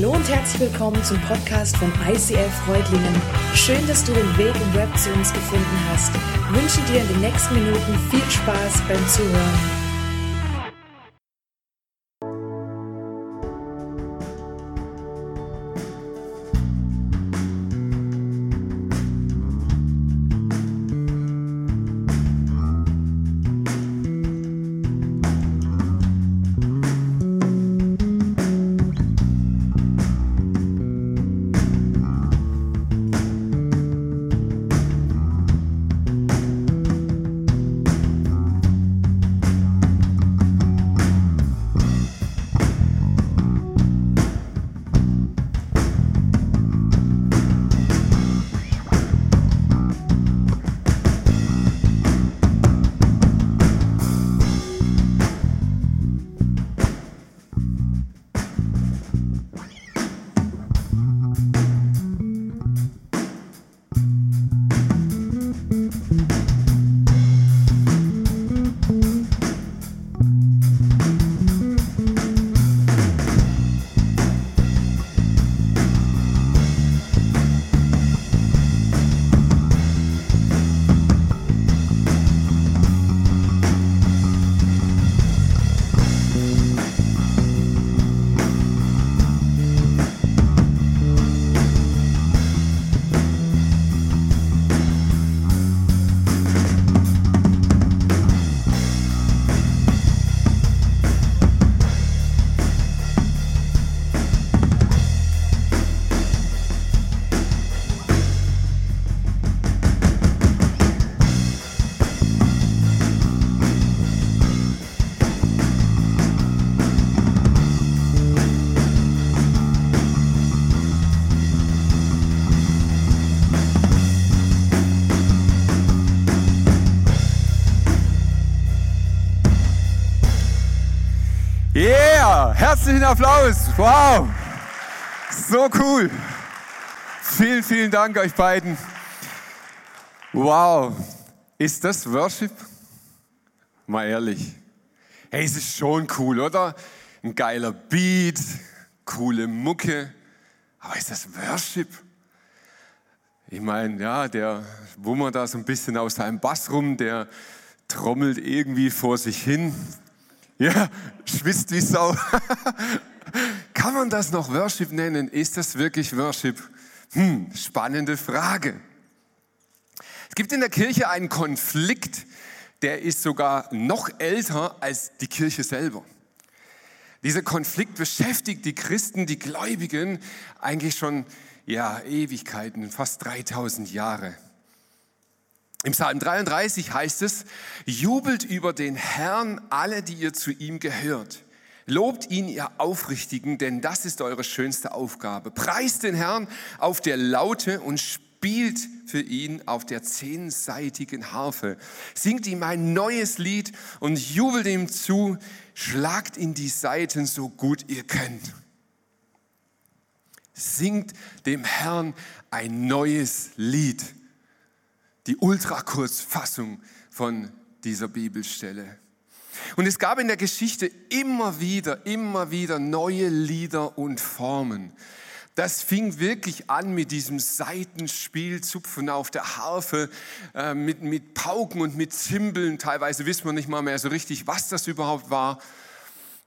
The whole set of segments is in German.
Hallo und herzlich willkommen zum Podcast von ICF Freudlingen. Schön, dass du den Weg im Web zu uns gefunden hast. Ich wünsche dir in den nächsten Minuten viel Spaß beim Zuhören. Applaus. Wow, so cool. Vielen, vielen Dank euch beiden. Wow, ist das Worship? Mal ehrlich. Hey, es ist schon cool, oder? Ein geiler Beat, coole Mucke. Aber ist das Worship? Ich meine, ja, der wummert da so ein bisschen aus seinem Bass rum, der trommelt irgendwie vor sich hin. Ja, schwitzt wie Sau. Kann man das noch Worship nennen? Ist das wirklich Worship? Hm, spannende Frage. Es gibt in der Kirche einen Konflikt, der ist sogar noch älter als die Kirche selber. Dieser Konflikt beschäftigt die Christen, die Gläubigen eigentlich schon ja, Ewigkeiten, fast 3000 Jahre. Im Psalm 33 heißt es, jubelt über den Herrn alle, die ihr zu ihm gehört. Lobt ihn, ihr Aufrichtigen, denn das ist eure schönste Aufgabe. Preist den Herrn auf der Laute und spielt für ihn auf der zehnseitigen Harfe. Singt ihm ein neues Lied und jubelt ihm zu. Schlagt in die Saiten so gut ihr könnt. Singt dem Herrn ein neues Lied die Ultrakurzfassung von dieser Bibelstelle. Und es gab in der Geschichte immer wieder, immer wieder neue Lieder und Formen. Das fing wirklich an mit diesem Seitenspiel, Zupfen auf der Harfe, äh, mit, mit Pauken und mit Zimbeln. Teilweise wissen wir nicht mal mehr so richtig, was das überhaupt war.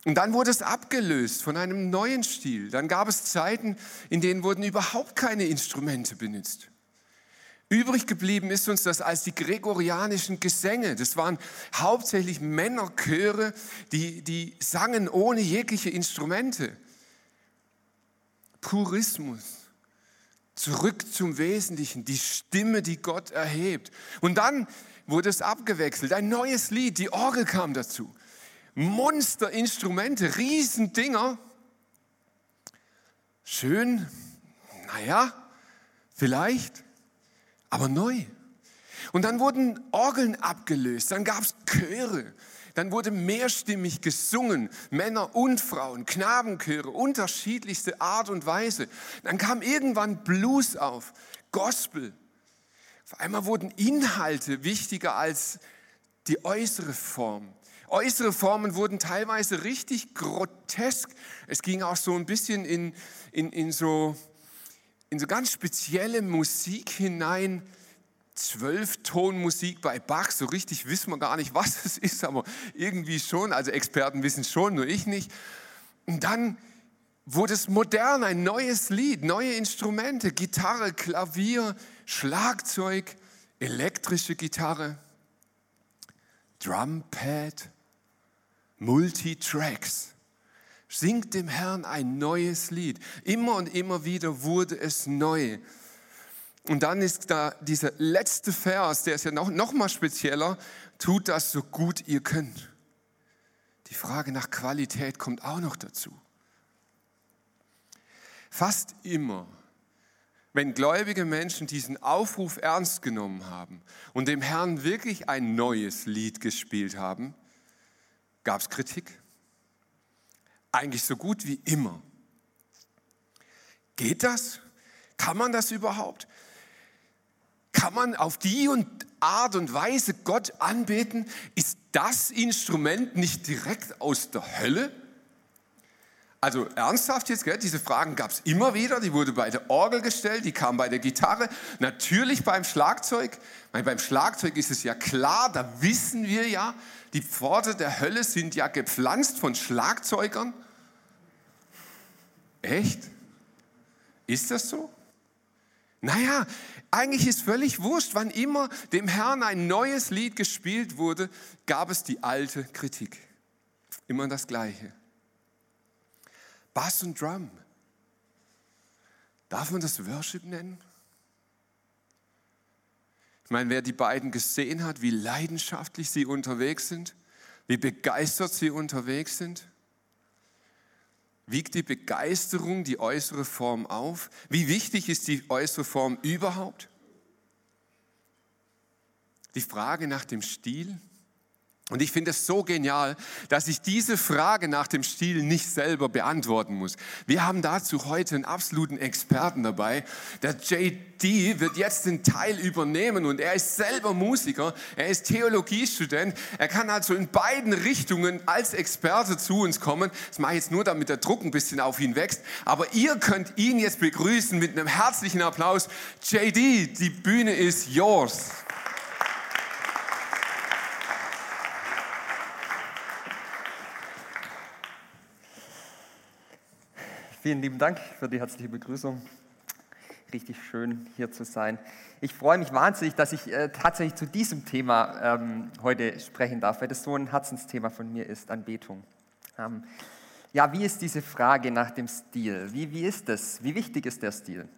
Und dann wurde es abgelöst von einem neuen Stil. Dann gab es Zeiten, in denen wurden überhaupt keine Instrumente benutzt. Übrig geblieben ist uns das als die gregorianischen Gesänge. Das waren hauptsächlich Männerchöre, die, die sangen ohne jegliche Instrumente. Purismus. Zurück zum Wesentlichen, die Stimme, die Gott erhebt. Und dann wurde es abgewechselt, ein neues Lied, die Orgel kam dazu. Monsterinstrumente, Riesendinger. Schön, naja, vielleicht aber neu. Und dann wurden Orgeln abgelöst, dann gab es Chöre, dann wurde mehrstimmig gesungen, Männer und Frauen, Knabenchöre, unterschiedlichste Art und Weise. Dann kam irgendwann Blues auf, Gospel. Auf einmal wurden Inhalte wichtiger als die äußere Form. Äußere Formen wurden teilweise richtig grotesk. Es ging auch so ein bisschen in, in, in, so, in so ganz spezielle Musik hinein. Zwölftonmusik bei Bach, so richtig wissen wir gar nicht, was es ist, aber irgendwie schon. Also Experten wissen schon, nur ich nicht. Und dann wurde es modern, ein neues Lied, neue Instrumente, Gitarre, Klavier, Schlagzeug, elektrische Gitarre, Drumpad, Multitracks. Singt dem Herrn ein neues Lied. Immer und immer wieder wurde es neu. Und dann ist da dieser letzte Vers, der ist ja noch, noch mal spezieller, tut das so gut ihr könnt. Die Frage nach Qualität kommt auch noch dazu. Fast immer, wenn gläubige Menschen diesen Aufruf ernst genommen haben und dem Herrn wirklich ein neues Lied gespielt haben, gab es Kritik. Eigentlich so gut wie immer. Geht das? Kann man das überhaupt? Kann man auf die und Art und Weise Gott anbeten? Ist das Instrument nicht direkt aus der Hölle? Also ernsthaft jetzt, gell? diese Fragen gab es immer wieder, die wurde bei der Orgel gestellt, die kam bei der Gitarre, natürlich beim Schlagzeug. Meine, beim Schlagzeug ist es ja klar, da wissen wir ja, die Pforte der Hölle sind ja gepflanzt von Schlagzeugern. Echt? Ist das so? Naja, eigentlich ist völlig wurscht, wann immer dem Herrn ein neues Lied gespielt wurde, gab es die alte Kritik. Immer das Gleiche. Bass und Drum. Darf man das Worship nennen? Ich meine, wer die beiden gesehen hat, wie leidenschaftlich sie unterwegs sind, wie begeistert sie unterwegs sind, wiegt die Begeisterung die äußere Form auf? Wie wichtig ist die äußere Form überhaupt? Die Frage nach dem Stil, und ich finde es so genial, dass ich diese Frage nach dem Stil nicht selber beantworten muss. Wir haben dazu heute einen absoluten Experten dabei. Der JD wird jetzt den Teil übernehmen und er ist selber Musiker, er ist Theologiestudent. Er kann also in beiden Richtungen als Experte zu uns kommen. Das mache ich jetzt nur, damit der Druck ein bisschen auf ihn wächst. Aber ihr könnt ihn jetzt begrüßen mit einem herzlichen Applaus. JD, die Bühne ist yours. Vielen lieben Dank für die herzliche Begrüßung. Richtig schön hier zu sein. Ich freue mich wahnsinnig, dass ich äh, tatsächlich zu diesem Thema ähm, heute sprechen darf, weil das so ein Herzensthema von mir ist, Anbetung. Ähm, ja, wie ist diese Frage nach dem Stil? Wie, wie ist das? Wie wichtig ist der Stil?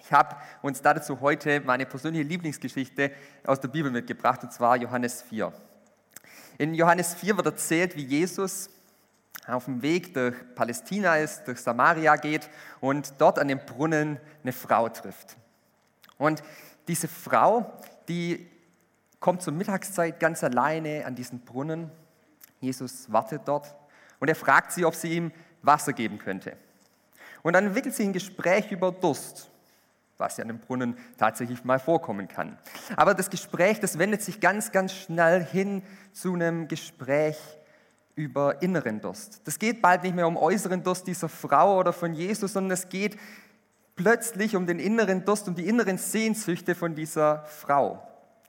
Ich habe uns dazu heute meine persönliche Lieblingsgeschichte aus der Bibel mitgebracht, und zwar Johannes 4. In Johannes 4 wird erzählt, wie Jesus auf dem Weg durch Palästina ist, durch Samaria geht und dort an dem Brunnen eine Frau trifft. Und diese Frau, die kommt zur Mittagszeit ganz alleine an diesen Brunnen. Jesus wartet dort und er fragt sie, ob sie ihm Wasser geben könnte. Und dann entwickelt sich ein Gespräch über Durst, was ja an dem Brunnen tatsächlich mal vorkommen kann. Aber das Gespräch, das wendet sich ganz, ganz schnell hin zu einem Gespräch über inneren Durst. Das geht bald nicht mehr um äußeren Durst dieser Frau oder von Jesus, sondern es geht plötzlich um den inneren Durst, um die inneren Sehnsüchte von dieser Frau,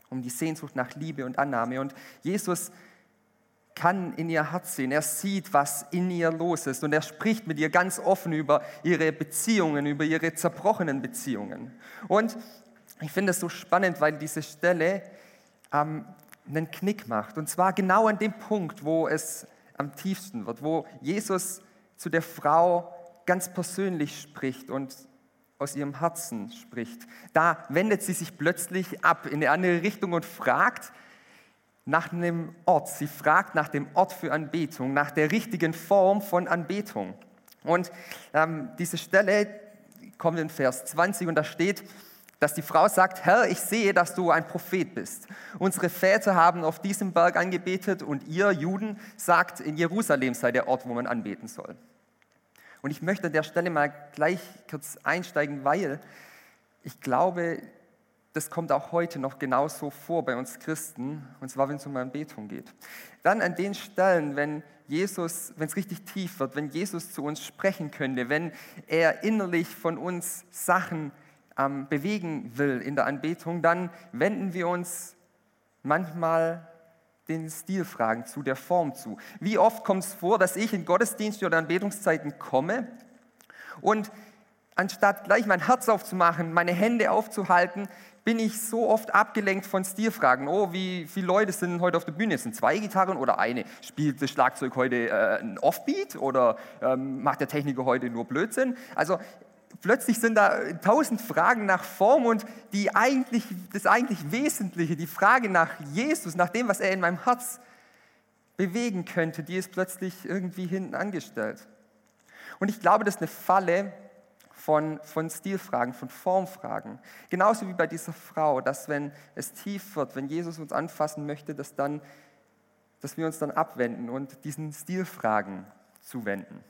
um die Sehnsucht nach Liebe und Annahme. Und Jesus kann in ihr Herz sehen. Er sieht, was in ihr los ist. Und er spricht mit ihr ganz offen über ihre Beziehungen, über ihre zerbrochenen Beziehungen. Und ich finde es so spannend, weil diese Stelle ähm, einen Knick macht. Und zwar genau an dem Punkt, wo es am tiefsten wird, wo Jesus zu der Frau ganz persönlich spricht und aus ihrem Herzen spricht. Da wendet sie sich plötzlich ab in eine andere Richtung und fragt nach einem Ort. Sie fragt nach dem Ort für Anbetung, nach der richtigen Form von Anbetung. Und ähm, diese Stelle kommt in Vers 20 und da steht, dass die Frau sagt, Herr, ich sehe, dass du ein Prophet bist. Unsere Väter haben auf diesem Berg angebetet und ihr Juden sagt, in Jerusalem sei der Ort, wo man anbeten soll. Und ich möchte an der Stelle mal gleich kurz einsteigen, weil ich glaube, das kommt auch heute noch genauso vor bei uns Christen, und zwar wenn es um Anbetung geht. Dann an den Stellen, wenn Jesus, wenn es richtig tief wird, wenn Jesus zu uns sprechen könnte, wenn er innerlich von uns Sachen ähm, bewegen will in der Anbetung, dann wenden wir uns manchmal den Stilfragen zu, der Form zu. Wie oft kommt es vor, dass ich in Gottesdienste oder Anbetungszeiten komme und anstatt gleich mein Herz aufzumachen, meine Hände aufzuhalten, bin ich so oft abgelenkt von Stilfragen. Oh, wie viele Leute sind heute auf der Bühne? Sind zwei Gitarren oder eine? Spielt das Schlagzeug heute äh, ein Offbeat oder ähm, macht der Techniker heute nur Blödsinn? Also plötzlich sind da tausend Fragen nach Form und die eigentlich, das eigentlich Wesentliche, die Frage nach Jesus, nach dem, was er in meinem Herz bewegen könnte, die ist plötzlich irgendwie hinten angestellt. Und ich glaube, das ist eine Falle von, von Stilfragen, von Formfragen. Genauso wie bei dieser Frau, dass wenn es tief wird, wenn Jesus uns anfassen möchte, dass, dann, dass wir uns dann abwenden und diesen Stilfragen zuwenden.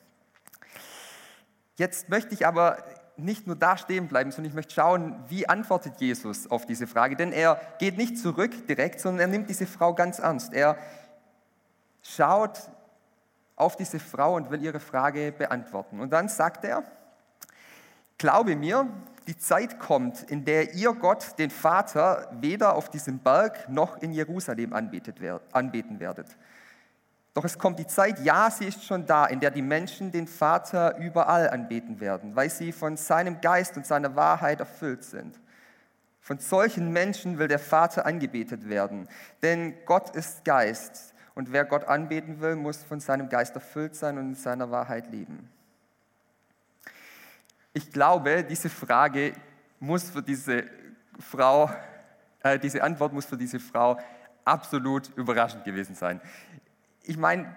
Jetzt möchte ich aber nicht nur da stehen bleiben, sondern ich möchte schauen, wie antwortet Jesus auf diese Frage. Denn er geht nicht zurück direkt, sondern er nimmt diese Frau ganz ernst. Er schaut auf diese Frau und will ihre Frage beantworten. Und dann sagt er, glaube mir, die Zeit kommt, in der ihr Gott, den Vater, weder auf diesem Berg noch in Jerusalem anbeten werdet. Doch es kommt die Zeit, ja, sie ist schon da, in der die Menschen den Vater überall anbeten werden, weil sie von seinem Geist und seiner Wahrheit erfüllt sind. Von solchen Menschen will der Vater angebetet werden, denn Gott ist Geist und wer Gott anbeten will, muss von seinem Geist erfüllt sein und in seiner Wahrheit leben. Ich glaube, diese Frage muss für diese Frau, äh, diese Antwort muss für diese Frau absolut überraschend gewesen sein ich meine,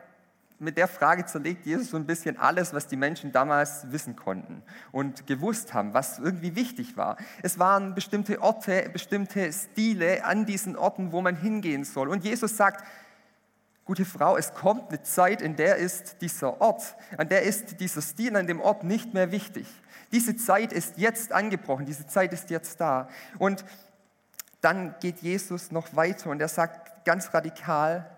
mit der Frage zerlegt Jesus so ein bisschen alles, was die Menschen damals wissen konnten und gewusst haben, was irgendwie wichtig war. Es waren bestimmte Orte, bestimmte Stile an diesen Orten, wo man hingehen soll. Und Jesus sagt, gute Frau, es kommt eine Zeit, in der ist dieser Ort, an der ist dieser Stil an dem Ort nicht mehr wichtig. Diese Zeit ist jetzt angebrochen, diese Zeit ist jetzt da. Und dann geht Jesus noch weiter und er sagt ganz radikal,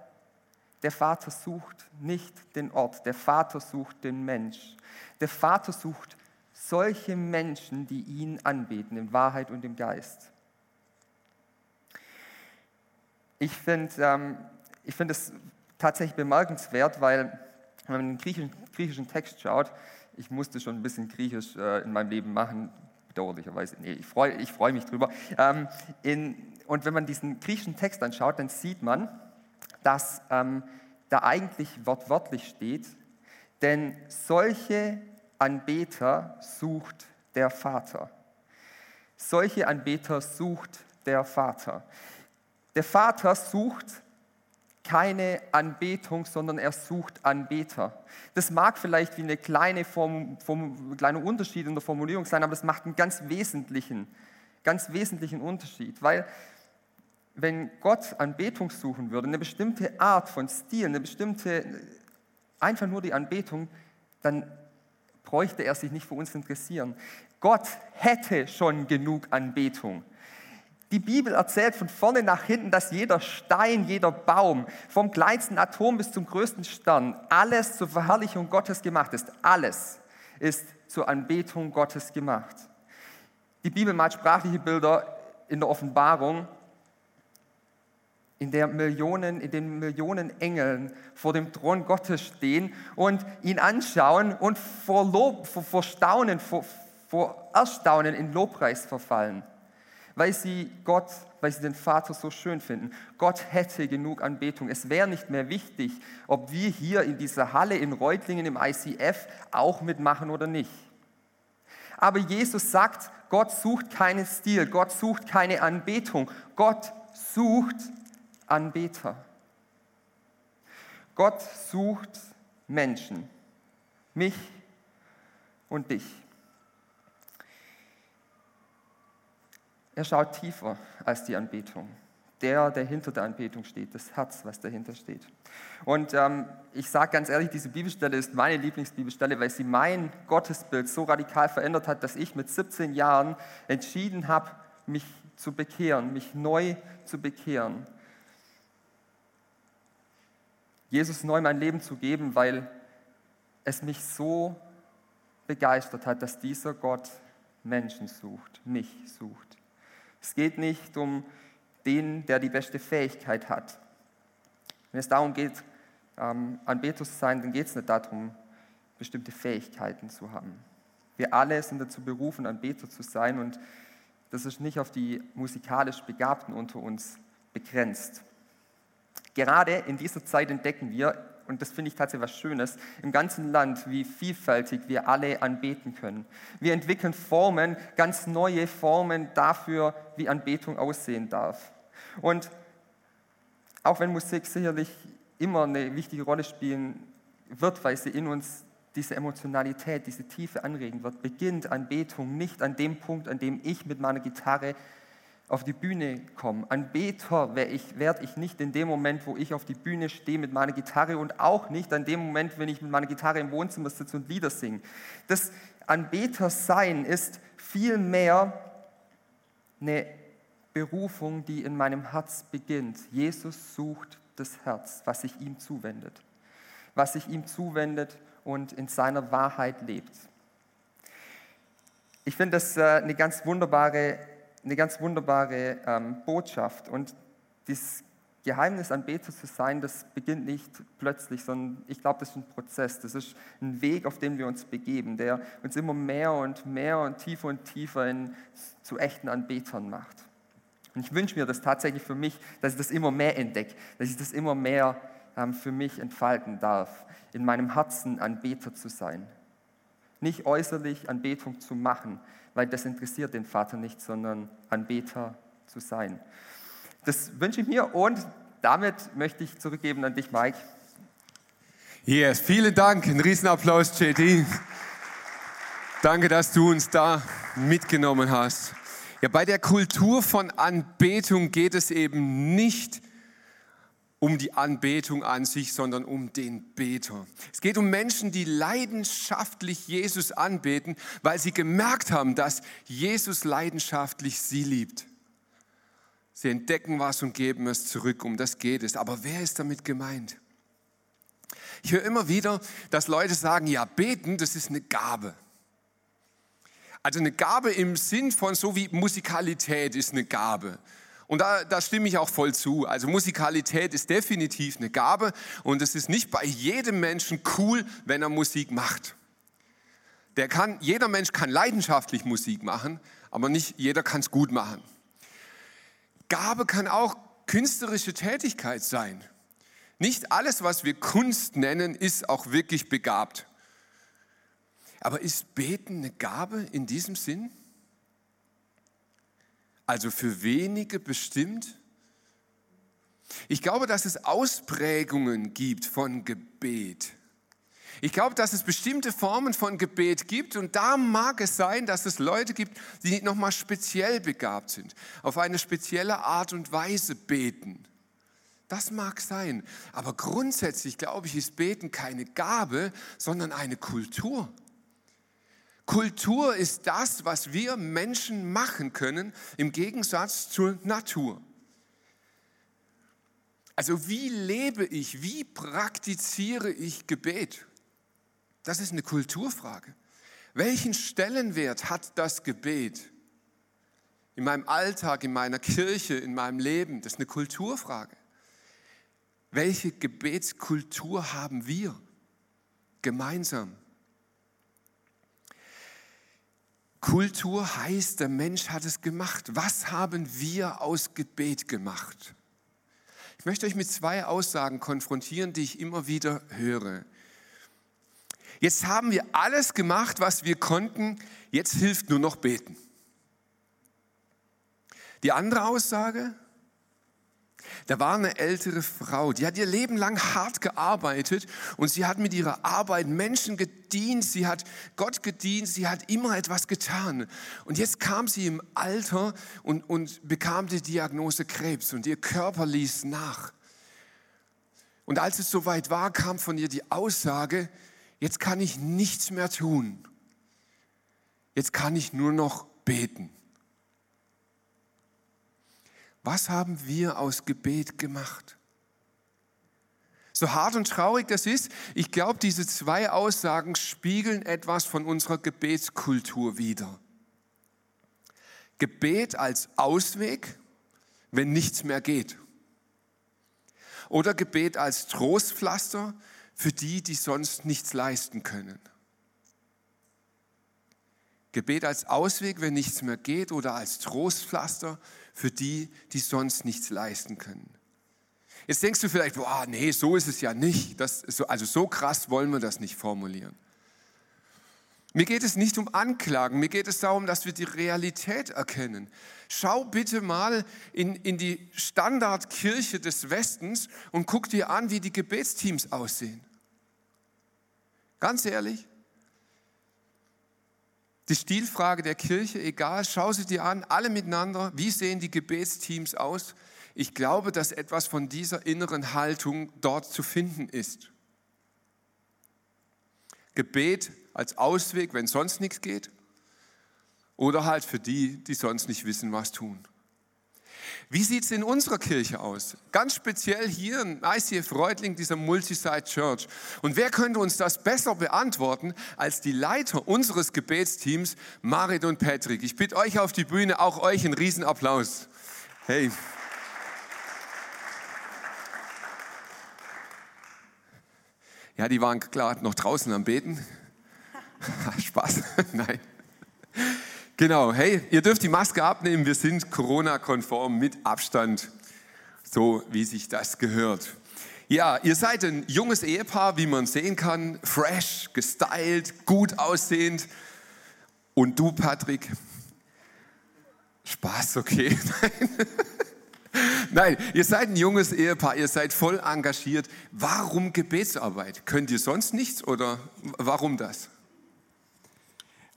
der Vater sucht nicht den Ort, der Vater sucht den Mensch. Der Vater sucht solche Menschen, die ihn anbeten, in Wahrheit und im Geist. Ich finde ähm, find es tatsächlich bemerkenswert, weil wenn man in den griechischen, griechischen Text schaut, ich musste schon ein bisschen Griechisch äh, in meinem Leben machen, bedauerlicherweise, nee, ich freue ich freu mich drüber. Ähm, in, und wenn man diesen griechischen Text anschaut, dann sieht man, dass ähm, da eigentlich wortwörtlich steht, denn solche Anbeter sucht der Vater. Solche Anbeter sucht der Vater. Der Vater sucht keine Anbetung, sondern er sucht Anbeter. Das mag vielleicht wie eine kleine Form, Form, kleiner Unterschied in der Formulierung sein, aber das macht einen ganz wesentlichen, ganz wesentlichen Unterschied, weil wenn Gott Anbetung suchen würde, eine bestimmte Art von Stil, eine bestimmte, einfach nur die Anbetung, dann bräuchte er sich nicht für uns interessieren. Gott hätte schon genug Anbetung. Die Bibel erzählt von vorne nach hinten, dass jeder Stein, jeder Baum, vom kleinsten Atom bis zum größten Stern, alles zur Verherrlichung Gottes gemacht ist. Alles ist zur Anbetung Gottes gemacht. Die Bibel malt sprachliche Bilder in der Offenbarung in der Millionen, in den Millionen Engeln vor dem Thron Gottes stehen und ihn anschauen und vor, Lob, vor, vor Staunen, vor, vor Erstaunen in Lobpreis verfallen, weil sie Gott, weil sie den Vater so schön finden. Gott hätte genug Anbetung. Es wäre nicht mehr wichtig, ob wir hier in dieser Halle in Reutlingen im ICF auch mitmachen oder nicht. Aber Jesus sagt, Gott sucht keinen Stil, Gott sucht keine Anbetung, Gott sucht Anbeter. Gott sucht Menschen, mich und dich. Er schaut tiefer als die Anbetung. Der, der hinter der Anbetung steht, das Herz, was dahinter steht. Und ähm, ich sage ganz ehrlich, diese Bibelstelle ist meine Lieblingsbibelstelle, weil sie mein Gottesbild so radikal verändert hat, dass ich mit 17 Jahren entschieden habe, mich zu bekehren, mich neu zu bekehren. Jesus neu mein Leben zu geben, weil es mich so begeistert hat, dass dieser Gott Menschen sucht, mich sucht. Es geht nicht um den, der die beste Fähigkeit hat. Wenn es darum geht, ähm, Anbeter zu sein, dann geht es nicht darum, bestimmte Fähigkeiten zu haben. Wir alle sind dazu berufen, Anbeter zu sein und das ist nicht auf die musikalisch Begabten unter uns begrenzt. Gerade in dieser Zeit entdecken wir, und das finde ich tatsächlich was Schönes, im ganzen Land, wie vielfältig wir alle anbeten können. Wir entwickeln Formen, ganz neue Formen dafür, wie Anbetung aussehen darf. Und auch wenn Musik sicherlich immer eine wichtige Rolle spielen wird, weil sie in uns diese Emotionalität, diese Tiefe anregen wird, beginnt Anbetung nicht an dem Punkt, an dem ich mit meiner Gitarre auf die Bühne komme. Anbeter werde ich, werd ich nicht in dem Moment, wo ich auf die Bühne stehe mit meiner Gitarre und auch nicht an dem Moment, wenn ich mit meiner Gitarre im Wohnzimmer sitze und Lieder singe. Das Anbeter sein ist vielmehr eine Berufung, die in meinem Herz beginnt. Jesus sucht das Herz, was sich ihm zuwendet. Was sich ihm zuwendet und in seiner Wahrheit lebt. Ich finde das äh, eine ganz wunderbare, eine ganz wunderbare ähm, Botschaft. Und dieses Geheimnis, Anbeter zu sein, das beginnt nicht plötzlich, sondern ich glaube, das ist ein Prozess. Das ist ein Weg, auf den wir uns begeben, der uns immer mehr und mehr und tiefer und tiefer in, zu echten Anbetern macht. Und ich wünsche mir das tatsächlich für mich, dass ich das immer mehr entdecke, dass ich das immer mehr ähm, für mich entfalten darf, in meinem Herzen Anbeter zu sein. Nicht äußerlich Anbetung zu machen, weil das interessiert den Vater nicht, sondern Anbeter zu sein. Das wünsche ich mir und damit möchte ich zurückgeben an dich, Mike. Yes, vielen Dank. Ein Riesenapplaus, JD. Danke, dass du uns da mitgenommen hast. Ja, bei der Kultur von Anbetung geht es eben nicht um die Anbetung an sich, sondern um den Beter. Es geht um Menschen, die leidenschaftlich Jesus anbeten, weil sie gemerkt haben, dass Jesus leidenschaftlich sie liebt. Sie entdecken was und geben es zurück, um das geht es. Aber wer ist damit gemeint? Ich höre immer wieder, dass Leute sagen, ja, beten, das ist eine Gabe. Also eine Gabe im Sinn von so wie Musikalität ist eine Gabe. Und da, da stimme ich auch voll zu. Also Musikalität ist definitiv eine Gabe und es ist nicht bei jedem Menschen cool, wenn er Musik macht. Der kann, jeder Mensch kann leidenschaftlich Musik machen, aber nicht jeder kann es gut machen. Gabe kann auch künstlerische Tätigkeit sein. Nicht alles, was wir Kunst nennen, ist auch wirklich begabt. Aber ist Beten eine Gabe in diesem Sinn? Also für wenige bestimmt? Ich glaube, dass es Ausprägungen gibt von Gebet. Ich glaube, dass es bestimmte Formen von Gebet gibt und da mag es sein, dass es Leute gibt, die nochmal speziell begabt sind, auf eine spezielle Art und Weise beten. Das mag sein, aber grundsätzlich glaube ich, ist Beten keine Gabe, sondern eine Kultur. Kultur ist das, was wir Menschen machen können im Gegensatz zur Natur. Also wie lebe ich, wie praktiziere ich Gebet? Das ist eine Kulturfrage. Welchen Stellenwert hat das Gebet in meinem Alltag, in meiner Kirche, in meinem Leben? Das ist eine Kulturfrage. Welche Gebetskultur haben wir gemeinsam? Kultur heißt, der Mensch hat es gemacht. Was haben wir aus Gebet gemacht? Ich möchte euch mit zwei Aussagen konfrontieren, die ich immer wieder höre. Jetzt haben wir alles gemacht, was wir konnten, jetzt hilft nur noch beten. Die andere Aussage, da war eine ältere Frau, die hat ihr Leben lang hart gearbeitet und sie hat mit ihrer Arbeit Menschen gedient, sie hat Gott gedient, sie hat immer etwas getan. Und jetzt kam sie im Alter und, und bekam die Diagnose Krebs und ihr Körper ließ nach. Und als es soweit war, kam von ihr die Aussage, jetzt kann ich nichts mehr tun. Jetzt kann ich nur noch beten. Was haben wir aus Gebet gemacht? So hart und traurig das ist, ich glaube, diese zwei Aussagen spiegeln etwas von unserer Gebetskultur wider. Gebet als Ausweg, wenn nichts mehr geht. Oder Gebet als Trostpflaster für die, die sonst nichts leisten können. Gebet als Ausweg, wenn nichts mehr geht, oder als Trostpflaster die, die sonst nichts leisten können. Jetzt denkst du vielleicht, boah, nee, so ist es ja nicht. Das, so, also so krass wollen wir das nicht formulieren. Mir geht es nicht um Anklagen, mir geht es darum, dass wir die Realität erkennen. Schau bitte mal in, in die Standardkirche des Westens und guck dir an, wie die Gebetsteams aussehen. Ganz ehrlich, die Stilfrage der Kirche, egal, schau sie dir an, alle miteinander, wie sehen die Gebetsteams aus? Ich glaube, dass etwas von dieser inneren Haltung dort zu finden ist. Gebet als Ausweg, wenn sonst nichts geht, oder halt für die, die sonst nicht wissen, was tun. Wie sieht es in unserer Kirche aus? Ganz speziell hier in ICF Reutling, dieser Multisite Church. Und wer könnte uns das besser beantworten als die Leiter unseres Gebetsteams, Marit und Patrick? Ich bitte euch auf die Bühne, auch euch einen Riesenapplaus. Hey. Ja, die waren klar noch draußen am Beten. Spaß. Nein. Genau, hey, ihr dürft die Maske abnehmen. Wir sind Corona-konform mit Abstand, so wie sich das gehört. Ja, ihr seid ein junges Ehepaar, wie man sehen kann, fresh, gestylt, gut aussehend. Und du, Patrick? Spaß, okay. Nein. Nein, ihr seid ein junges Ehepaar, ihr seid voll engagiert. Warum Gebetsarbeit? Könnt ihr sonst nichts oder warum das?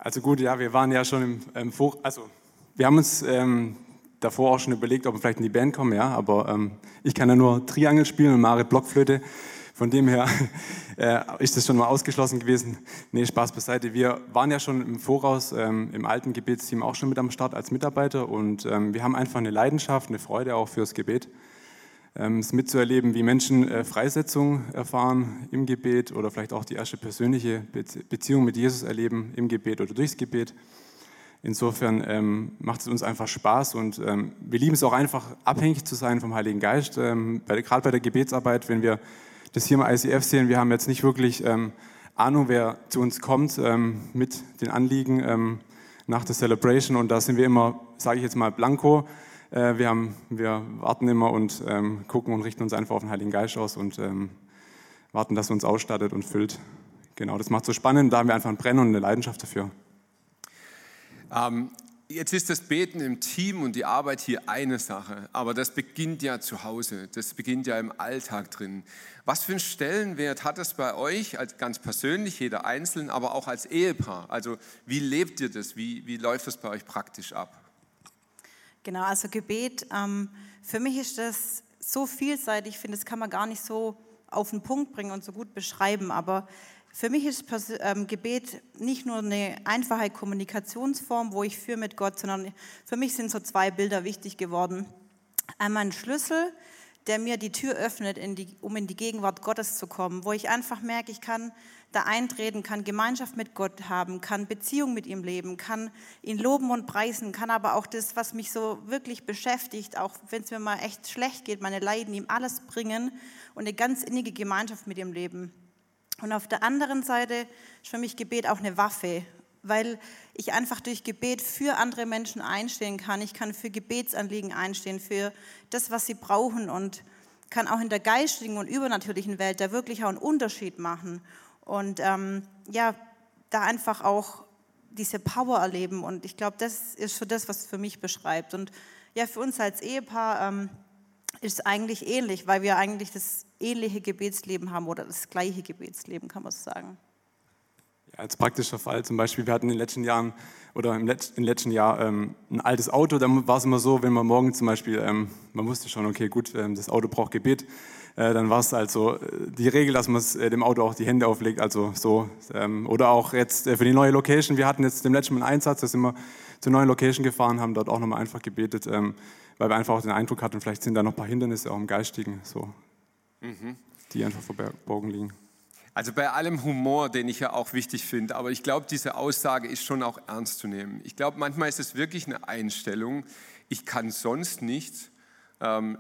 Also gut, ja, wir waren ja schon im, ähm, Vor also wir haben uns ähm, davor auch schon überlegt, ob wir vielleicht in die Band kommen, ja, aber ähm, ich kann ja nur Triangel spielen und Marit Blockflöte. Von dem her äh, ist das schon mal ausgeschlossen gewesen. Nee, Spaß beiseite. Wir waren ja schon im Voraus ähm, im alten Gebetsteam auch schon mit am Start als Mitarbeiter und ähm, wir haben einfach eine Leidenschaft, eine Freude auch fürs Gebet es mitzuerleben, wie Menschen äh, Freisetzung erfahren im Gebet oder vielleicht auch die erste persönliche Beziehung mit Jesus erleben im Gebet oder durchs Gebet. Insofern ähm, macht es uns einfach Spaß und ähm, wir lieben es auch einfach, abhängig zu sein vom Heiligen Geist. Ähm, Gerade bei der Gebetsarbeit, wenn wir das hier im ICF sehen, wir haben jetzt nicht wirklich ähm, Ahnung, wer zu uns kommt ähm, mit den Anliegen ähm, nach der Celebration und da sind wir immer, sage ich jetzt mal, blanko äh, wir, haben, wir warten immer und ähm, gucken und richten uns einfach auf den Heiligen Geist aus und ähm, warten, dass er uns ausstattet und füllt. Genau, das macht so spannend. Da haben wir einfach ein Brennen und eine Leidenschaft dafür. Ähm, jetzt ist das Beten im Team und die Arbeit hier eine Sache, aber das beginnt ja zu Hause, das beginnt ja im Alltag drin. Was für einen Stellenwert hat das bei euch, als ganz persönlich, jeder Einzelne, aber auch als Ehepaar? Also wie lebt ihr das? Wie, wie läuft das bei euch praktisch ab? Genau, also Gebet, ähm, für mich ist das so vielseitig, ich finde, das kann man gar nicht so auf den Punkt bringen und so gut beschreiben, aber für mich ist ähm, Gebet nicht nur eine einfache Kommunikationsform, wo ich führe mit Gott, sondern für mich sind so zwei Bilder wichtig geworden. Einmal ein Schlüssel, der mir die Tür öffnet, in die, um in die Gegenwart Gottes zu kommen, wo ich einfach merke, ich kann da eintreten, kann Gemeinschaft mit Gott haben, kann Beziehung mit ihm leben, kann ihn loben und preisen, kann aber auch das, was mich so wirklich beschäftigt, auch wenn es mir mal echt schlecht geht, meine Leiden ihm alles bringen und eine ganz innige Gemeinschaft mit ihm leben. Und auf der anderen Seite ist für mich Gebet auch eine Waffe, weil ich einfach durch Gebet für andere Menschen einstehen kann. Ich kann für Gebetsanliegen einstehen, für das, was sie brauchen und kann auch in der geistigen und übernatürlichen Welt da wirklich auch einen Unterschied machen. Und ähm, ja, da einfach auch diese Power erleben. Und ich glaube, das ist so das, was für mich beschreibt. Und ja, für uns als Ehepaar ähm, ist es eigentlich ähnlich, weil wir eigentlich das ähnliche Gebetsleben haben oder das gleiche Gebetsleben, kann man so sagen. Ja, als praktischer Fall zum Beispiel, wir hatten in den letzten Jahren oder im, Let im letzten Jahr ähm, ein altes Auto, da war es immer so, wenn man morgen zum Beispiel, ähm, man wusste schon, okay, gut, ähm, das Auto braucht Gebet, dann war es also die Regel, dass man äh, dem Auto auch die Hände auflegt, also so. Ähm, oder auch jetzt äh, für die neue Location, wir hatten jetzt dem letzten Mal einen Einsatz, da sind wir zur neuen Location gefahren, haben dort auch nochmal einfach gebetet, ähm, weil wir einfach auch den Eindruck hatten, vielleicht sind da noch ein paar Hindernisse auch im Geistigen, so, mhm. die einfach verborgen liegen. Also bei allem Humor, den ich ja auch wichtig finde, aber ich glaube, diese Aussage ist schon auch ernst zu nehmen. Ich glaube, manchmal ist es wirklich eine Einstellung, ich kann sonst nichts,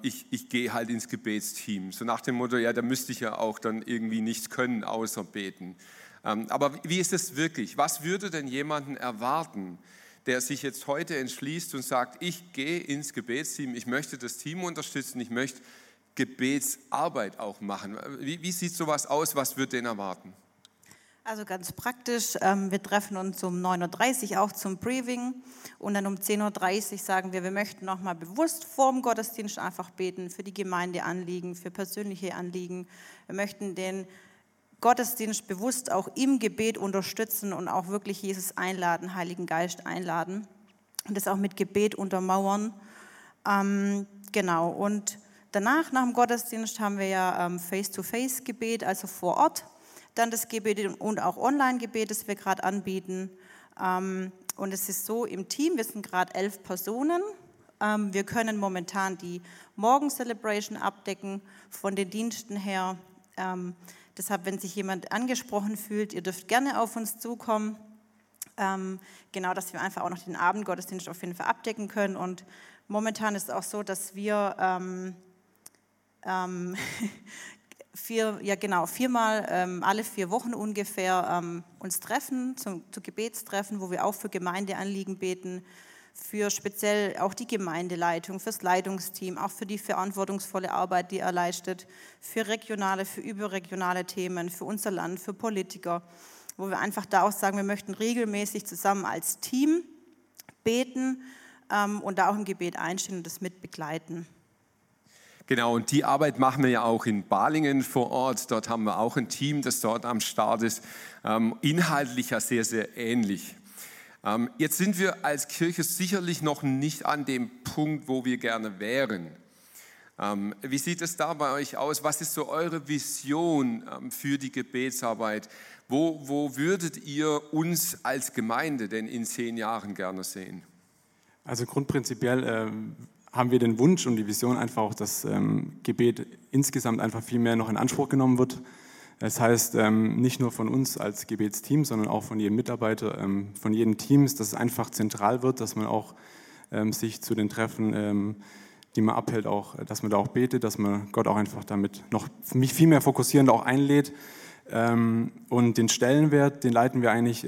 ich, ich gehe halt ins Gebetsteam. So nach dem Motto, ja, da müsste ich ja auch dann irgendwie nichts können, außer beten. Ähm, aber wie ist es wirklich? Was würde denn jemanden erwarten, der sich jetzt heute entschließt und sagt, ich gehe ins Gebetsteam, ich möchte das Team unterstützen, ich möchte Gebetsarbeit auch machen. Wie, wie sieht sowas aus? Was wird den erwarten? Also ganz praktisch, ähm, wir treffen uns um 9.30 Uhr auch zum Briefing und dann um 10.30 Uhr sagen wir, wir möchten nochmal bewusst vor dem Gottesdienst einfach beten für die Gemeindeanliegen, für persönliche Anliegen. Wir möchten den Gottesdienst bewusst auch im Gebet unterstützen und auch wirklich Jesus einladen, Heiligen Geist einladen und das auch mit Gebet untermauern. Ähm, genau, und Danach, nach dem Gottesdienst, haben wir ja ähm, Face-to-Face-Gebet, also vor Ort. Dann das Gebet und auch Online-Gebet, das wir gerade anbieten. Ähm, und es ist so im Team, wir sind gerade elf Personen. Ähm, wir können momentan die Morgen-Celebration abdecken von den Diensten her. Deshalb, wenn sich jemand angesprochen fühlt, ihr dürft gerne auf uns zukommen. Genau, dass wir einfach auch noch den Abendgottesdienst auf jeden Fall abdecken können. Und momentan ist es auch so, dass wir ähm, vier, ja genau, viermal ähm, alle vier Wochen ungefähr ähm, uns treffen, zum, zu Gebetstreffen, wo wir auch für Gemeindeanliegen beten, für speziell auch die Gemeindeleitung, fürs Leitungsteam, auch für die verantwortungsvolle Arbeit, die er leistet, für regionale, für überregionale Themen, für unser Land, für Politiker, wo wir einfach da auch sagen, wir möchten regelmäßig zusammen als Team beten ähm, und da auch im Gebet einstehen und das mitbegleiten. Genau, und die Arbeit machen wir ja auch in Balingen vor Ort. Dort haben wir auch ein Team, das dort am Start ist. Ähm, inhaltlich ja sehr, sehr ähnlich. Ähm, jetzt sind wir als Kirche sicherlich noch nicht an dem Punkt, wo wir gerne wären. Ähm, wie sieht es da bei euch aus? Was ist so eure Vision für die Gebetsarbeit? Wo, wo würdet ihr uns als Gemeinde denn in zehn Jahren gerne sehen? Also grundprinzipiell haben wir den Wunsch und die Vision einfach auch, dass ähm, Gebet insgesamt einfach viel mehr noch in Anspruch genommen wird. Das heißt, ähm, nicht nur von uns als Gebetsteam, sondern auch von jedem Mitarbeiter, ähm, von jedem Team, dass es einfach zentral wird, dass man auch ähm, sich zu den Treffen, ähm, die man abhält, auch, dass man da auch betet, dass man Gott auch einfach damit noch mich viel mehr fokussierend auch einlädt. Ähm, und den Stellenwert, den leiten wir eigentlich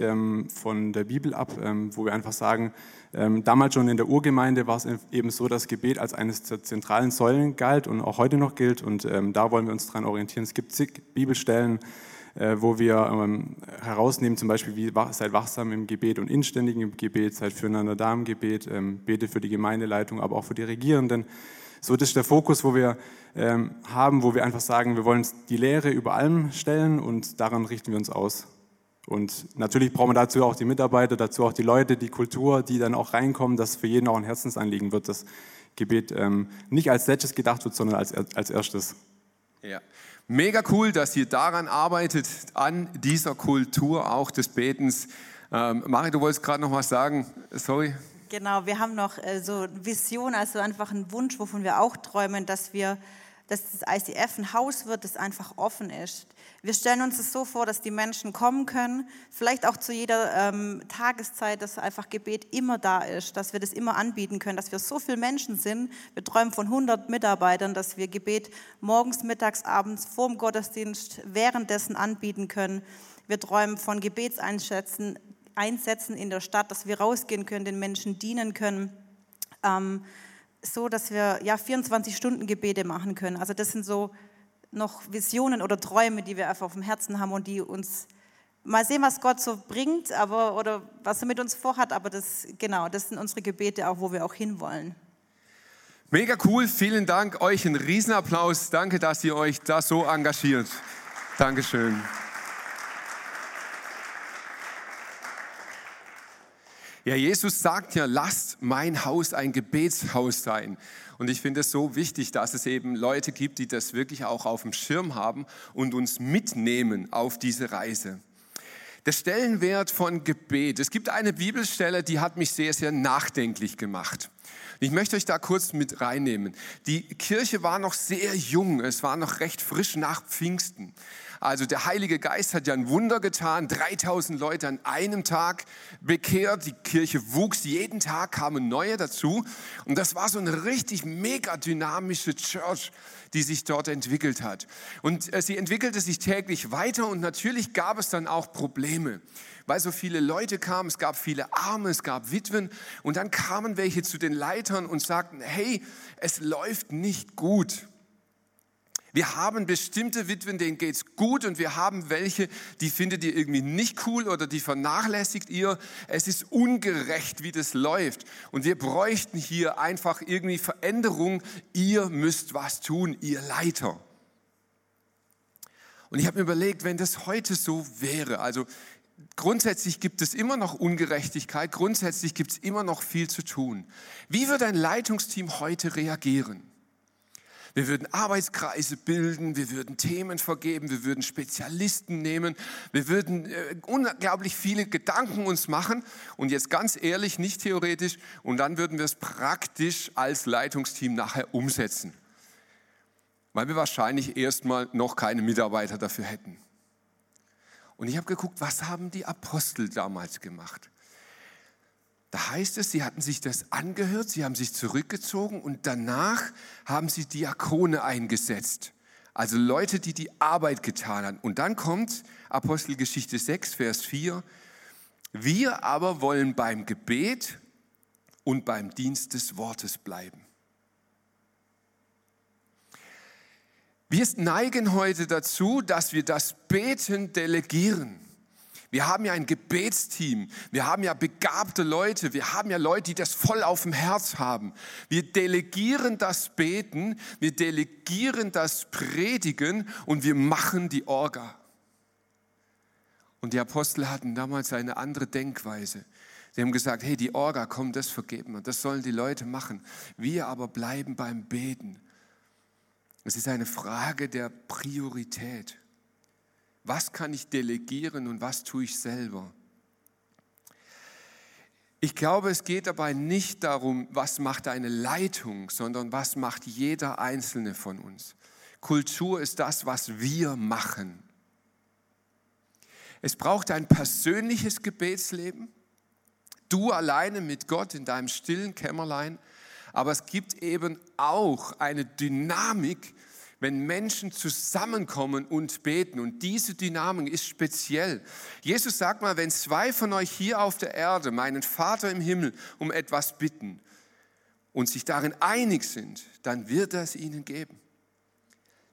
von der Bibel ab, wo wir einfach sagen, damals schon in der Urgemeinde war es eben so, dass Gebet als eines der zentralen Säulen galt und auch heute noch gilt. Und ähm, da wollen wir uns dran orientieren. Es gibt zig Bibelstellen, äh, wo wir ähm, herausnehmen, zum Beispiel, wie seid wachsam im Gebet und inständig im Gebet, seid füreinander da im Gebet, ähm, bete für die Gemeindeleitung, aber auch für die Regierenden. So, das ist der Fokus, wo wir ähm, haben, wo wir einfach sagen, wir wollen die Lehre über allem stellen und daran richten wir uns aus. Und natürlich brauchen wir dazu auch die Mitarbeiter, dazu auch die Leute, die Kultur, die dann auch reinkommen, dass für jeden auch ein Herzensanliegen wird, dass Gebet ähm, nicht als letztes gedacht wird, sondern als, als erstes. Ja. Mega cool, dass ihr daran arbeitet, an dieser Kultur auch des Betens. Ähm, Mari, du wolltest gerade noch was sagen. Sorry. Genau, wir haben noch äh, so Vision, also einfach einen Wunsch, wovon wir auch träumen, dass wir dass das ICF ein Haus wird, das einfach offen ist. Wir stellen uns es so vor, dass die Menschen kommen können, vielleicht auch zu jeder ähm, Tageszeit, dass einfach Gebet immer da ist, dass wir das immer anbieten können, dass wir so viele Menschen sind. Wir träumen von 100 Mitarbeitern, dass wir Gebet morgens, mittags, abends, vor dem Gottesdienst, währenddessen anbieten können. Wir träumen von Gebetseinsätzen Einsätzen in der Stadt, dass wir rausgehen können, den Menschen dienen können. Ähm, so, dass wir ja 24 Stunden Gebete machen können. Also das sind so noch Visionen oder Träume, die wir einfach auf dem Herzen haben und die uns mal sehen, was Gott so bringt, aber oder was er mit uns vorhat. Aber das genau, das sind unsere Gebete auch, wo wir auch hinwollen. Mega cool, vielen Dank euch, ein Riesenapplaus. Danke, dass ihr euch da so engagiert. Dankeschön. Ja, Jesus sagt ja, lasst mein Haus ein Gebetshaus sein. Und ich finde es so wichtig, dass es eben Leute gibt, die das wirklich auch auf dem Schirm haben und uns mitnehmen auf diese Reise. Der Stellenwert von Gebet. Es gibt eine Bibelstelle, die hat mich sehr, sehr nachdenklich gemacht. Ich möchte euch da kurz mit reinnehmen. Die Kirche war noch sehr jung, es war noch recht frisch nach Pfingsten. Also der Heilige Geist hat ja ein Wunder getan, 3000 Leute an einem Tag bekehrt, die Kirche wuchs, jeden Tag kamen neue dazu. Und das war so eine richtig mega dynamische Church, die sich dort entwickelt hat. Und äh, sie entwickelte sich täglich weiter. Und natürlich gab es dann auch Probleme, weil so viele Leute kamen, es gab viele Arme, es gab Witwen. Und dann kamen welche zu den Leitern und sagten, hey, es läuft nicht gut. Wir haben bestimmte Witwen, denen geht es gut und wir haben welche, die findet ihr irgendwie nicht cool oder die vernachlässigt ihr. Es ist ungerecht, wie das läuft. Und wir bräuchten hier einfach irgendwie Veränderung. Ihr müsst was tun, ihr Leiter. Und ich habe mir überlegt, wenn das heute so wäre, also grundsätzlich gibt es immer noch Ungerechtigkeit, grundsätzlich gibt es immer noch viel zu tun. Wie wird ein Leitungsteam heute reagieren? Wir würden Arbeitskreise bilden, wir würden Themen vergeben, wir würden Spezialisten nehmen, wir würden äh, unglaublich viele Gedanken uns machen und jetzt ganz ehrlich, nicht theoretisch, und dann würden wir es praktisch als Leitungsteam nachher umsetzen, weil wir wahrscheinlich erstmal noch keine Mitarbeiter dafür hätten. Und ich habe geguckt, was haben die Apostel damals gemacht? Da heißt es, sie hatten sich das angehört, sie haben sich zurückgezogen und danach haben sie Diakone eingesetzt. Also Leute, die die Arbeit getan haben. Und dann kommt Apostelgeschichte 6, Vers 4. Wir aber wollen beim Gebet und beim Dienst des Wortes bleiben. Wir neigen heute dazu, dass wir das Beten delegieren. Wir haben ja ein Gebetsteam. Wir haben ja begabte Leute. Wir haben ja Leute, die das voll auf dem Herz haben. Wir delegieren das Beten, wir delegieren das Predigen und wir machen die Orga. Und die Apostel hatten damals eine andere Denkweise. Sie haben gesagt, hey, die Orga, komm, das vergeben wir. Das sollen die Leute machen. Wir aber bleiben beim Beten. Es ist eine Frage der Priorität. Was kann ich delegieren und was tue ich selber? Ich glaube, es geht dabei nicht darum, was macht eine Leitung, sondern was macht jeder einzelne von uns. Kultur ist das, was wir machen. Es braucht ein persönliches Gebetsleben, du alleine mit Gott in deinem stillen Kämmerlein, aber es gibt eben auch eine Dynamik, wenn Menschen zusammenkommen und beten. Und diese Dynamik ist speziell. Jesus sagt mal, wenn zwei von euch hier auf der Erde meinen Vater im Himmel um etwas bitten und sich darin einig sind, dann wird er es ihnen geben.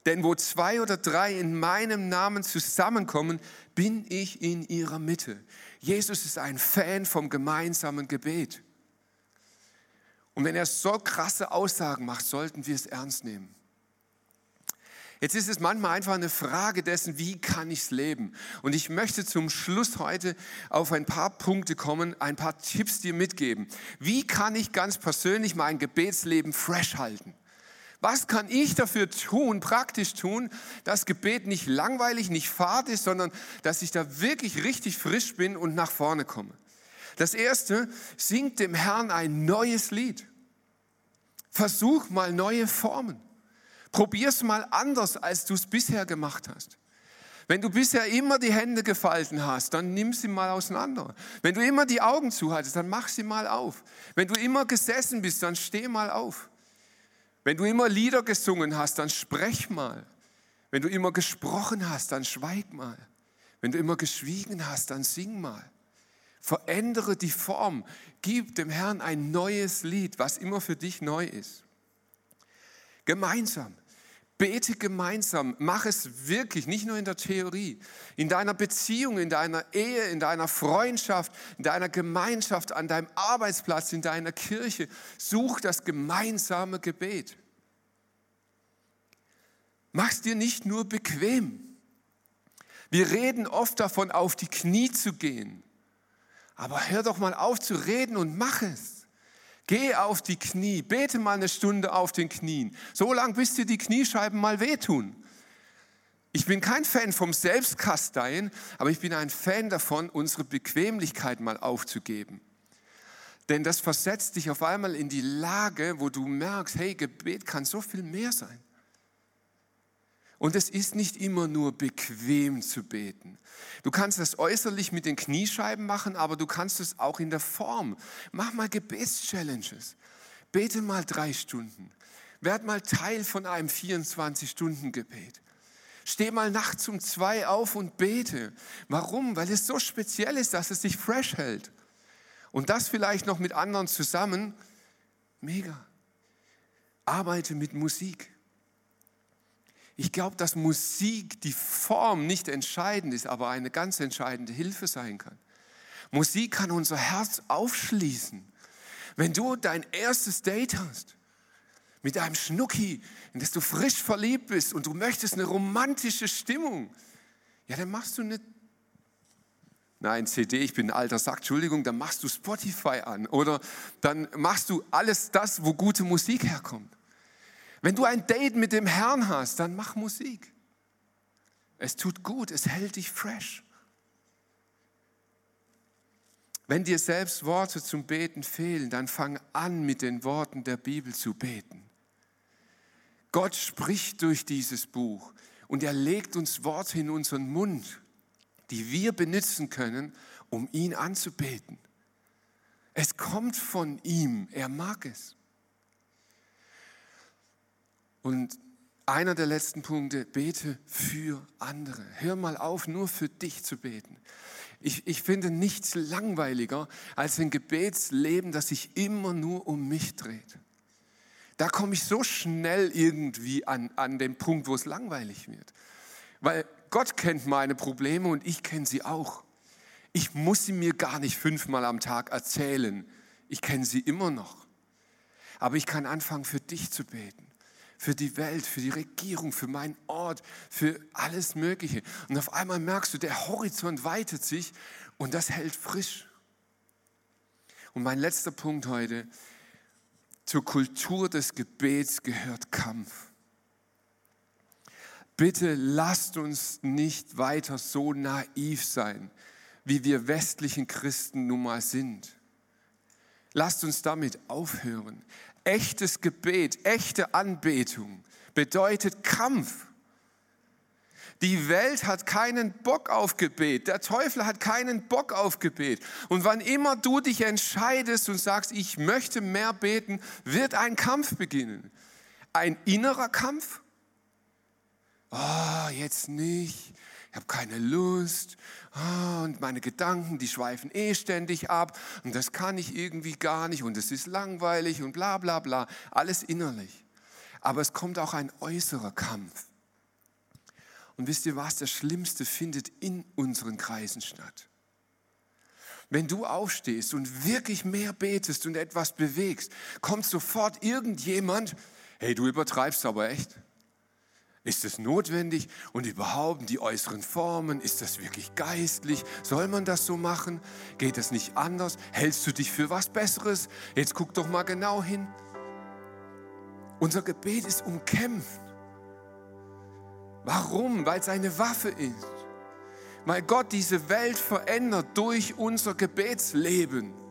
Denn wo zwei oder drei in meinem Namen zusammenkommen, bin ich in ihrer Mitte. Jesus ist ein Fan vom gemeinsamen Gebet. Und wenn er so krasse Aussagen macht, sollten wir es ernst nehmen. Jetzt ist es manchmal einfach eine Frage dessen, wie kann ich es leben? Und ich möchte zum Schluss heute auf ein paar Punkte kommen, ein paar Tipps dir mitgeben. Wie kann ich ganz persönlich mein Gebetsleben fresh halten? Was kann ich dafür tun, praktisch tun, dass Gebet nicht langweilig, nicht fad ist, sondern dass ich da wirklich richtig frisch bin und nach vorne komme? Das erste, singt dem Herrn ein neues Lied. Versuch mal neue Formen. Probier es mal anders, als du es bisher gemacht hast. Wenn du bisher immer die Hände gefalten hast, dann nimm sie mal auseinander. Wenn du immer die Augen zu hattest, dann mach sie mal auf. Wenn du immer gesessen bist, dann steh mal auf. Wenn du immer Lieder gesungen hast, dann sprech mal. Wenn du immer gesprochen hast, dann schweig mal. Wenn du immer geschwiegen hast, dann sing mal. Verändere die Form. Gib dem Herrn ein neues Lied, was immer für dich neu ist. Gemeinsam. Bete gemeinsam, mach es wirklich, nicht nur in der Theorie, in deiner Beziehung, in deiner Ehe, in deiner Freundschaft, in deiner Gemeinschaft, an deinem Arbeitsplatz, in deiner Kirche. Such das gemeinsame Gebet. Mach es dir nicht nur bequem. Wir reden oft davon, auf die Knie zu gehen. Aber hör doch mal auf zu reden und mach es. Geh auf die Knie, bete mal eine Stunde auf den Knien, so lange bis dir die Kniescheiben mal wehtun. Ich bin kein Fan vom Selbstkasteien, aber ich bin ein Fan davon, unsere Bequemlichkeit mal aufzugeben. Denn das versetzt dich auf einmal in die Lage, wo du merkst, hey, Gebet kann so viel mehr sein. Und es ist nicht immer nur bequem zu beten. Du kannst das äußerlich mit den Kniescheiben machen, aber du kannst es auch in der Form. Mach mal Gebetschallenges. Bete mal drei Stunden. Werd mal Teil von einem 24-Stunden-Gebet. Steh mal nachts um zwei auf und bete. Warum? Weil es so speziell ist, dass es dich fresh hält. Und das vielleicht noch mit anderen zusammen. Mega. Arbeite mit Musik. Ich glaube, dass Musik, die Form nicht entscheidend ist, aber eine ganz entscheidende Hilfe sein kann. Musik kann unser Herz aufschließen. Wenn du dein erstes Date hast mit einem Schnucki, in das du frisch verliebt bist und du möchtest eine romantische Stimmung, ja, dann machst du eine Nein, CD, ich bin ein alter Sack, Entschuldigung, dann machst du Spotify an oder dann machst du alles das, wo gute Musik herkommt. Wenn du ein Date mit dem Herrn hast, dann mach Musik. Es tut gut, es hält dich fresh. Wenn dir selbst Worte zum Beten fehlen, dann fang an mit den Worten der Bibel zu beten. Gott spricht durch dieses Buch und er legt uns Worte in unseren Mund, die wir benutzen können, um ihn anzubeten. Es kommt von ihm, er mag es. Und einer der letzten Punkte, bete für andere. Hör mal auf, nur für dich zu beten. Ich, ich finde nichts langweiliger als ein Gebetsleben, das sich immer nur um mich dreht. Da komme ich so schnell irgendwie an, an den Punkt, wo es langweilig wird. Weil Gott kennt meine Probleme und ich kenne sie auch. Ich muss sie mir gar nicht fünfmal am Tag erzählen. Ich kenne sie immer noch. Aber ich kann anfangen, für dich zu beten für die Welt, für die Regierung, für meinen Ort, für alles Mögliche. Und auf einmal merkst du, der Horizont weitet sich und das hält frisch. Und mein letzter Punkt heute, zur Kultur des Gebets gehört Kampf. Bitte lasst uns nicht weiter so naiv sein, wie wir westlichen Christen nun mal sind. Lasst uns damit aufhören. Echtes Gebet, echte Anbetung bedeutet Kampf. Die Welt hat keinen Bock auf Gebet. Der Teufel hat keinen Bock auf Gebet. Und wann immer du dich entscheidest und sagst, ich möchte mehr beten, wird ein Kampf beginnen. Ein innerer Kampf. Oh, jetzt nicht ich habe keine Lust ah, und meine Gedanken, die schweifen eh ständig ab und das kann ich irgendwie gar nicht und es ist langweilig und bla bla bla, alles innerlich. Aber es kommt auch ein äußerer Kampf. Und wisst ihr was, das Schlimmste findet in unseren Kreisen statt. Wenn du aufstehst und wirklich mehr betest und etwas bewegst, kommt sofort irgendjemand, hey, du übertreibst aber echt. Ist es notwendig? Und überhaupt die äußeren Formen, ist das wirklich geistlich? Soll man das so machen? Geht das nicht anders? Hältst du dich für was Besseres? Jetzt guck doch mal genau hin. Unser Gebet ist umkämpft. Warum? Weil es eine Waffe ist. Weil Gott diese Welt verändert durch unser Gebetsleben.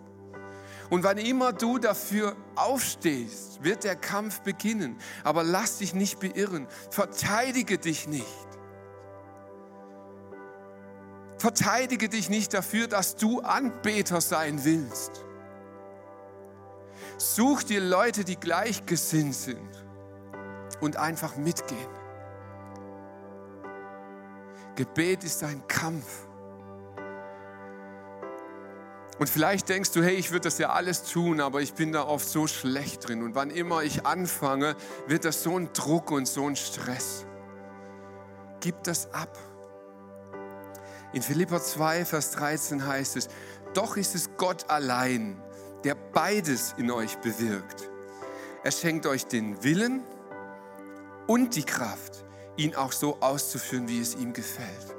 Und wann immer du dafür aufstehst, wird der Kampf beginnen. Aber lass dich nicht beirren. Verteidige dich nicht. Verteidige dich nicht dafür, dass du Anbeter sein willst. Such dir Leute, die gleichgesinnt sind und einfach mitgehen. Gebet ist ein Kampf. Und vielleicht denkst du, hey, ich würde das ja alles tun, aber ich bin da oft so schlecht drin. Und wann immer ich anfange, wird das so ein Druck und so ein Stress. Gib das ab. In Philippa 2, Vers 13 heißt es, doch ist es Gott allein, der beides in euch bewirkt. Er schenkt euch den Willen und die Kraft, ihn auch so auszuführen, wie es ihm gefällt.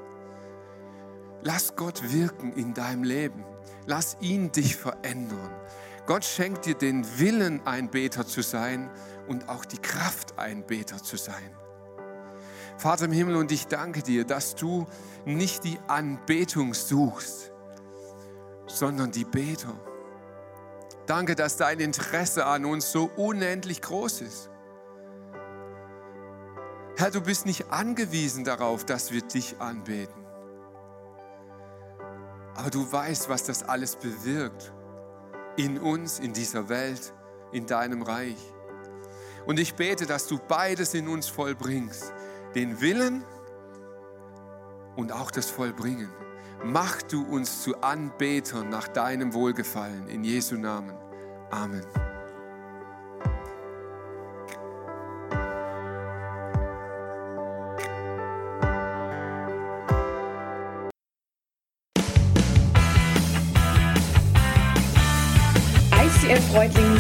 Lass Gott wirken in deinem Leben. Lass ihn dich verändern. Gott schenkt dir den Willen, ein Beter zu sein und auch die Kraft, ein Beter zu sein. Vater im Himmel, und ich danke dir, dass du nicht die Anbetung suchst, sondern die Beter. Danke, dass dein Interesse an uns so unendlich groß ist. Herr, du bist nicht angewiesen darauf, dass wir dich anbeten. Aber du weißt, was das alles bewirkt. In uns, in dieser Welt, in deinem Reich. Und ich bete, dass du beides in uns vollbringst. Den Willen und auch das Vollbringen. Mach du uns zu Anbetern nach deinem Wohlgefallen. In Jesu Namen. Amen.